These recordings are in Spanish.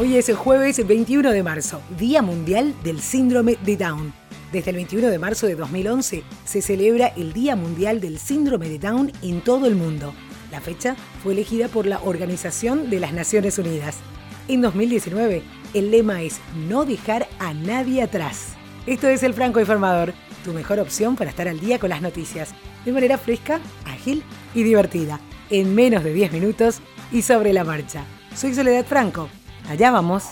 Hoy es el jueves 21 de marzo, Día Mundial del Síndrome de Down. Desde el 21 de marzo de 2011 se celebra el Día Mundial del Síndrome de Down en todo el mundo. La fecha fue elegida por la Organización de las Naciones Unidas. En 2019, el lema es No dejar a nadie atrás. Esto es El Franco Informador, tu mejor opción para estar al día con las noticias, de manera fresca, ágil y divertida, en menos de 10 minutos y sobre la marcha. Soy Soledad Franco. Allá vamos.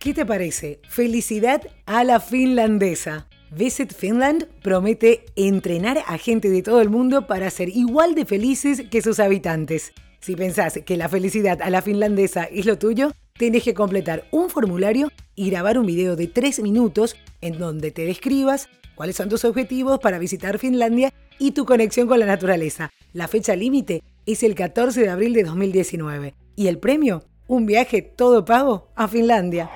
¿Qué te parece? Felicidad a la finlandesa. Visit Finland promete entrenar a gente de todo el mundo para ser igual de felices que sus habitantes. Si pensás que la felicidad a la finlandesa es lo tuyo, tenés que completar un formulario y grabar un video de 3 minutos en donde te describas cuáles son tus objetivos para visitar Finlandia y tu conexión con la naturaleza. La fecha límite es el 14 de abril de 2019 y el premio, un viaje todo pago a Finlandia.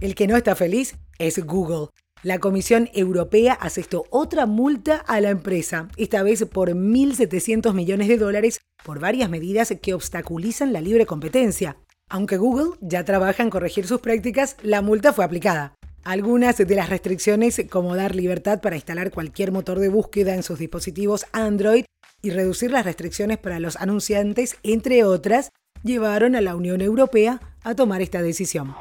El que no está feliz es Google. La Comisión Europea asestó otra multa a la empresa, esta vez por 1.700 millones de dólares por varias medidas que obstaculizan la libre competencia. Aunque Google ya trabaja en corregir sus prácticas, la multa fue aplicada. Algunas de las restricciones, como dar libertad para instalar cualquier motor de búsqueda en sus dispositivos Android y reducir las restricciones para los anunciantes, entre otras, llevaron a la Unión Europea a tomar esta decisión.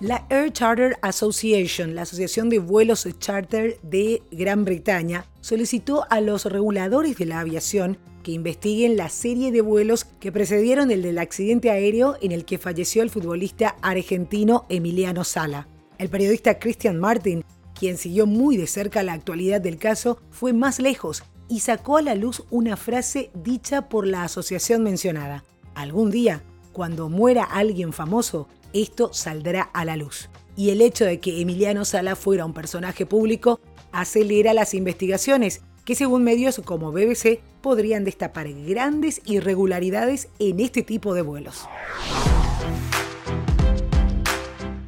La Air Charter Association, la Asociación de Vuelos Charter de Gran Bretaña, solicitó a los reguladores de la aviación que investiguen la serie de vuelos que precedieron el del accidente aéreo en el que falleció el futbolista argentino Emiliano Sala. El periodista Christian Martin, quien siguió muy de cerca la actualidad del caso, fue más lejos y sacó a la luz una frase dicha por la asociación mencionada. Algún día, cuando muera alguien famoso, esto saldrá a la luz. Y el hecho de que Emiliano Sala fuera un personaje público acelera las investigaciones que según medios como BBC podrían destapar grandes irregularidades en este tipo de vuelos.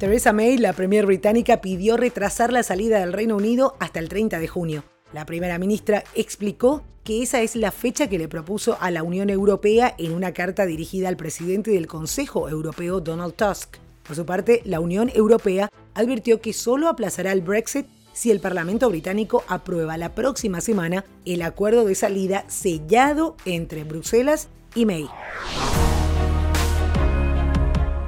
Theresa May, la premier británica, pidió retrasar la salida del Reino Unido hasta el 30 de junio. La primera ministra explicó que esa es la fecha que le propuso a la Unión Europea en una carta dirigida al presidente del Consejo Europeo, Donald Tusk. Por su parte, la Unión Europea advirtió que solo aplazará el Brexit si el Parlamento británico aprueba la próxima semana el acuerdo de salida sellado entre Bruselas y May.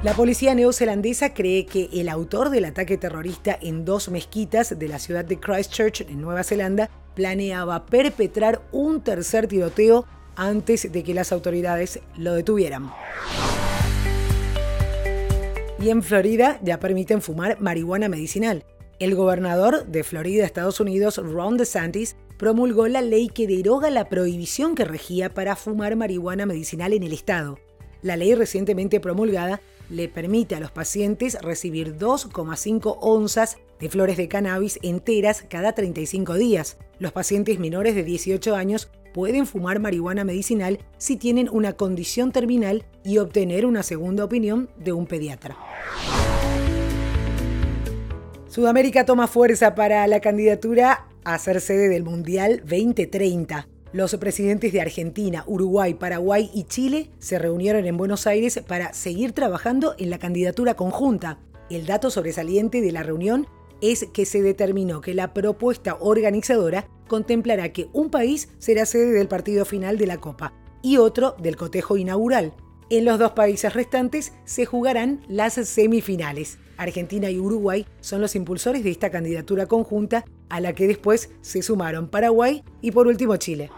La policía neozelandesa cree que el autor del ataque terrorista en dos mezquitas de la ciudad de Christchurch, en Nueva Zelanda, planeaba perpetrar un tercer tiroteo antes de que las autoridades lo detuvieran. Y en Florida ya permiten fumar marihuana medicinal. El gobernador de Florida, Estados Unidos, Ron DeSantis, promulgó la ley que deroga la prohibición que regía para fumar marihuana medicinal en el estado. La ley recientemente promulgada le permite a los pacientes recibir 2,5 onzas de flores de cannabis enteras cada 35 días. Los pacientes menores de 18 años pueden fumar marihuana medicinal si tienen una condición terminal y obtener una segunda opinión de un pediatra. Sudamérica toma fuerza para la candidatura a ser sede del Mundial 2030. Los presidentes de Argentina, Uruguay, Paraguay y Chile se reunieron en Buenos Aires para seguir trabajando en la candidatura conjunta. El dato sobresaliente de la reunión es que se determinó que la propuesta organizadora contemplará que un país será sede del partido final de la Copa y otro del cotejo inaugural. En los dos países restantes se jugarán las semifinales. Argentina y Uruguay son los impulsores de esta candidatura conjunta a la que después se sumaron Paraguay y por último Chile.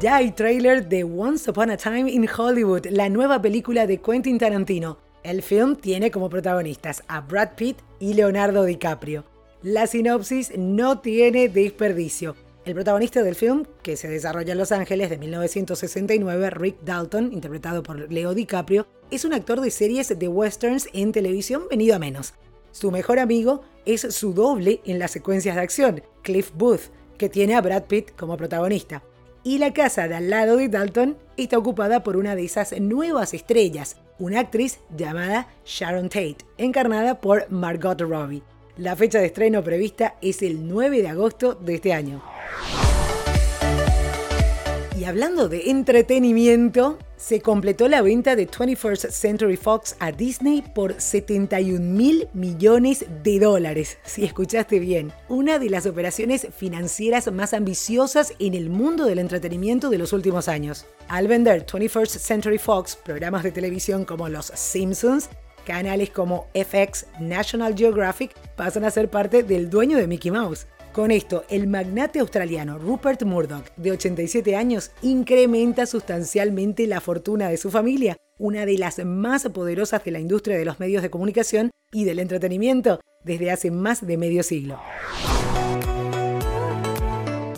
Ya hay trailer de Once Upon a Time in Hollywood, la nueva película de Quentin Tarantino. El film tiene como protagonistas a Brad Pitt y Leonardo DiCaprio. La sinopsis no tiene desperdicio. El protagonista del film, que se desarrolla en Los Ángeles de 1969, Rick Dalton, interpretado por Leo DiCaprio, es un actor de series de westerns en televisión venido a menos. Su mejor amigo es su doble en las secuencias de acción, Cliff Booth, que tiene a Brad Pitt como protagonista. Y la casa de al lado de Dalton está ocupada por una de esas nuevas estrellas, una actriz llamada Sharon Tate, encarnada por Margot Robbie. La fecha de estreno prevista es el 9 de agosto de este año. Y hablando de entretenimiento, se completó la venta de 21st Century Fox a Disney por 71 mil millones de dólares. Si escuchaste bien, una de las operaciones financieras más ambiciosas en el mundo del entretenimiento de los últimos años. Al vender 21st Century Fox programas de televisión como Los Simpsons, canales como FX, National Geographic pasan a ser parte del dueño de Mickey Mouse. Con esto, el magnate australiano Rupert Murdoch, de 87 años, incrementa sustancialmente la fortuna de su familia, una de las más poderosas de la industria de los medios de comunicación y del entretenimiento desde hace más de medio siglo.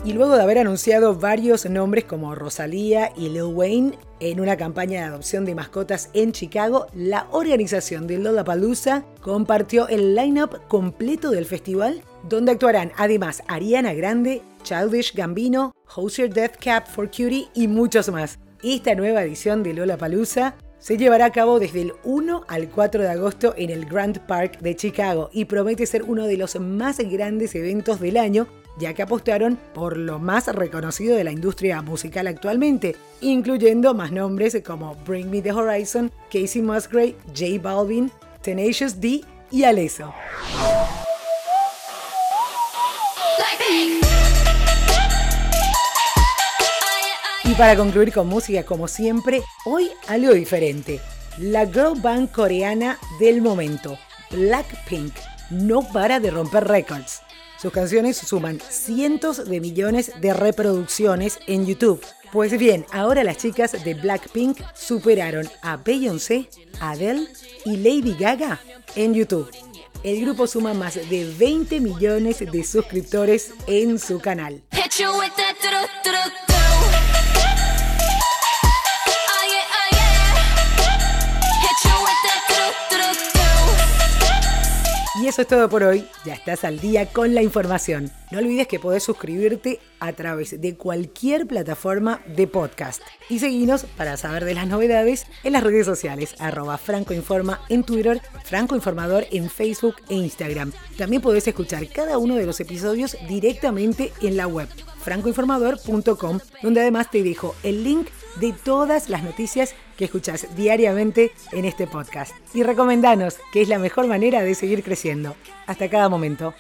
Y luego de haber anunciado varios nombres como Rosalía y Lil Wayne en una campaña de adopción de mascotas en Chicago, la organización de Lollapalooza compartió el line-up completo del festival, donde actuarán además Ariana Grande, Childish Gambino, Hosier Death Cap for Cutie y muchos más. Esta nueva edición de Lollapalooza se llevará a cabo desde el 1 al 4 de agosto en el Grand Park de Chicago y promete ser uno de los más grandes eventos del año ya que apostaron por lo más reconocido de la industria musical actualmente, incluyendo más nombres como Bring Me the Horizon, Casey Musgrave, J Balvin, Tenacious D y Alesso. Y para concluir con música, como siempre, hoy algo diferente. La girl band coreana del momento, Blackpink, no para de romper récords. Sus canciones suman cientos de millones de reproducciones en YouTube. Pues bien, ahora las chicas de Blackpink superaron a Beyoncé, Adele y Lady Gaga en YouTube. El grupo suma más de 20 millones de suscriptores en su canal. Y eso es todo por hoy. Ya estás al día con la información. No olvides que podés suscribirte a través de cualquier plataforma de podcast. Y seguinos para saber de las novedades en las redes sociales. Arroba Franco Informa en Twitter, Franco Informador en Facebook e Instagram. También podés escuchar cada uno de los episodios directamente en la web francoinformador.com, donde además te dejo el link de todas las noticias que escuchas diariamente en este podcast. Y recomendanos, que es la mejor manera de seguir creciendo. Hasta cada momento.